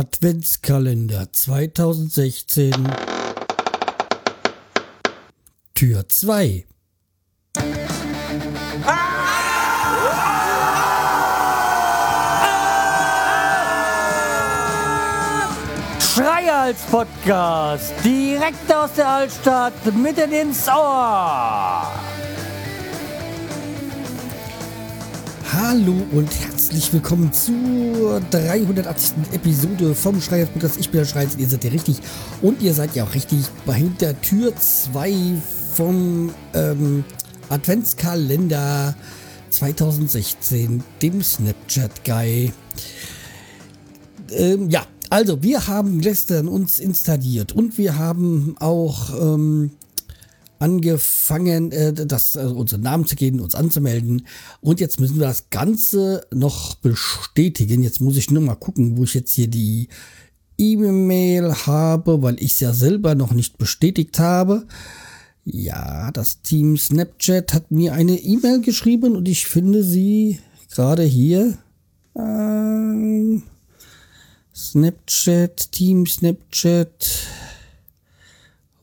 Adventskalender 2016 Tür 2 Schreihals Podcast, direkt aus der Altstadt, mitten ins Ohr. Hallo und herzlich willkommen zur 380. Episode vom Podcast. Ich bin der Schreihals, ihr seid ja richtig und ihr seid ja auch richtig bei der Tür 2 vom ähm, Adventskalender 2016, dem Snapchat Guy. Ähm, ja, also wir haben gestern uns installiert und wir haben auch ähm, angefangen, äh, das, also unseren Namen zu geben, uns anzumelden. Und jetzt müssen wir das Ganze noch bestätigen. Jetzt muss ich nur mal gucken, wo ich jetzt hier die E-Mail habe, weil ich es ja selber noch nicht bestätigt habe. Ja, das Team Snapchat hat mir eine E-Mail geschrieben und ich finde sie gerade hier. Ähm, Snapchat, Team Snapchat.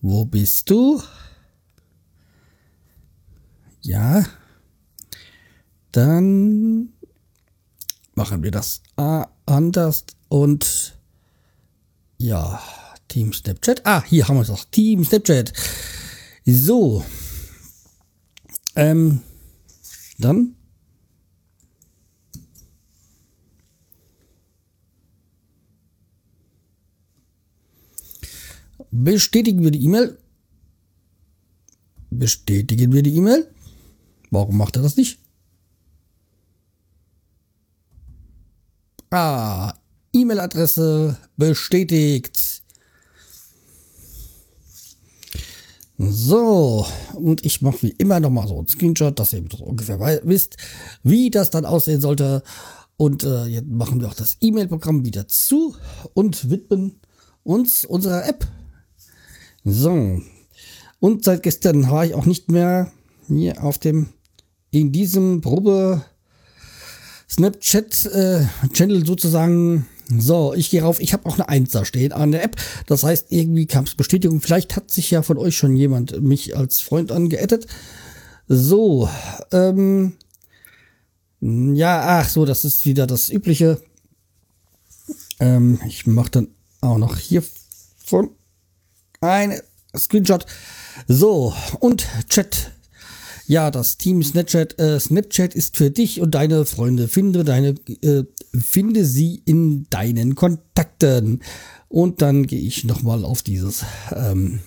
Wo bist du? Ja. Dann machen wir das anders und ja, Team Snapchat. Ah, hier haben wir es auch. Team Snapchat. So. Ähm, dann bestätigen wir die E-Mail. Bestätigen wir die E-Mail. Warum macht er das nicht? Ah, E-Mail-Adresse bestätigt. So, und ich mache wie immer nochmal so einen Screenshot, dass ihr ungefähr wisst, wie das dann aussehen sollte. Und äh, jetzt machen wir auch das E-Mail-Programm wieder zu und widmen uns unserer App. So, und seit gestern war ich auch nicht mehr hier auf dem, in diesem Probe Snapchat äh, Channel sozusagen. So, ich gehe rauf. Ich habe auch eine 1 da stehen an der App. Das heißt, irgendwie kam es Bestätigung. Vielleicht hat sich ja von euch schon jemand mich als Freund angeaddet. So, ähm, ja, ach so, das ist wieder das Übliche. Ähm, ich mache dann auch noch hier von ein Screenshot. So, und Chat. Ja, das Team Snapchat, äh, Snapchat ist für dich und deine Freunde. Finde deine, äh, finde sie in deinen Kontakten. Und dann gehe ich nochmal auf dieses ähm,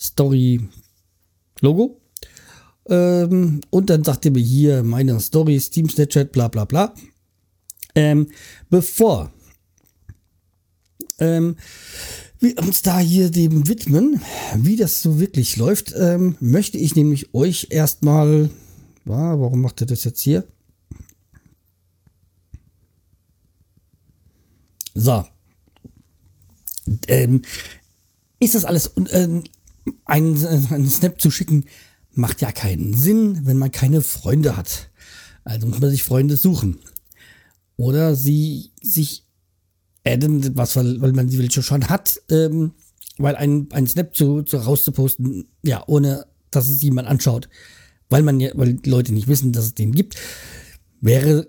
Story-Logo. Ähm, und dann sagt er mir hier meine Stories, Team Snapchat, bla bla bla. Ähm, bevor ähm, uns da hier dem widmen, wie das so wirklich läuft, ähm, möchte ich nämlich euch erstmal, warum macht er das jetzt hier? So. Ähm, ist das alles, ähm, einen, einen Snap zu schicken, macht ja keinen Sinn, wenn man keine Freunde hat. Also muss man sich Freunde suchen. Oder sie sich adden, was, weil, weil man sie welche schon hat, ähm, weil ein, ein Snap zu, zu rauszuposten, ja, ohne dass es jemand anschaut, weil man ja, weil die Leute nicht wissen, dass es den gibt, wäre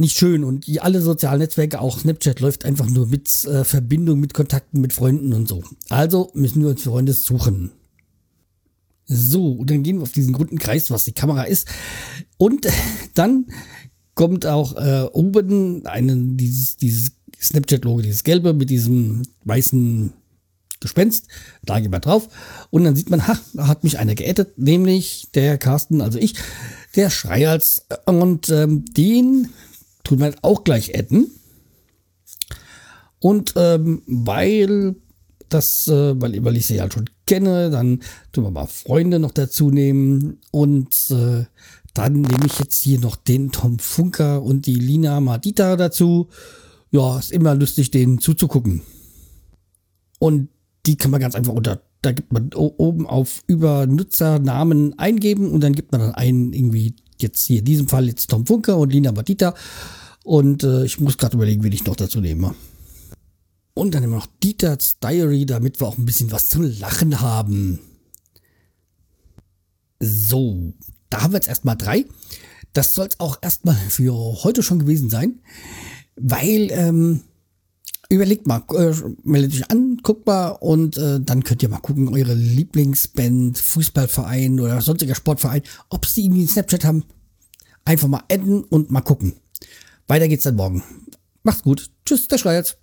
nicht schön. Und die, alle sozialen Netzwerke, auch Snapchat, läuft einfach nur mit äh, Verbindung, mit Kontakten, mit Freunden und so. Also müssen wir uns Freunde suchen. So, und dann gehen wir auf diesen runden Kreis, was die Kamera ist. Und dann kommt auch äh, oben einen, dieses, dieses Snapchat-Logo, dieses gelbe mit diesem weißen Gespenst. Da geht man drauf. Und dann sieht man, ha, da hat mich einer geaddet, nämlich der Carsten, also ich, der Schreihals. Und ähm, den tun wir auch gleich adden. Und ähm, weil das, äh, weil, weil ich sie ja schon kenne, dann tun wir mal Freunde noch dazu nehmen. Und äh, dann nehme ich jetzt hier noch den Tom Funker und die Lina Madita dazu ja, ist immer lustig, denen zuzugucken. Und die kann man ganz einfach unter, da gibt man oben auf über Nutzernamen eingeben und dann gibt man dann einen irgendwie jetzt hier in diesem Fall jetzt Tom Funker und Lina Batita. Und äh, ich muss gerade überlegen, wen ich noch dazu nehme. Und dann immer noch Dieter's Diary, damit wir auch ein bisschen was zu lachen haben. So, da haben wir jetzt erstmal drei. Das soll es auch erstmal für heute schon gewesen sein, weil ähm, überlegt mal, äh, meldet euch an, guckt mal und äh, dann könnt ihr mal gucken, eure Lieblingsband, Fußballverein oder sonstiger Sportverein, ob sie irgendwie Snapchat haben. Einfach mal adden und mal gucken. Weiter geht's dann morgen. Macht's gut. Tschüss, der Schreier jetzt.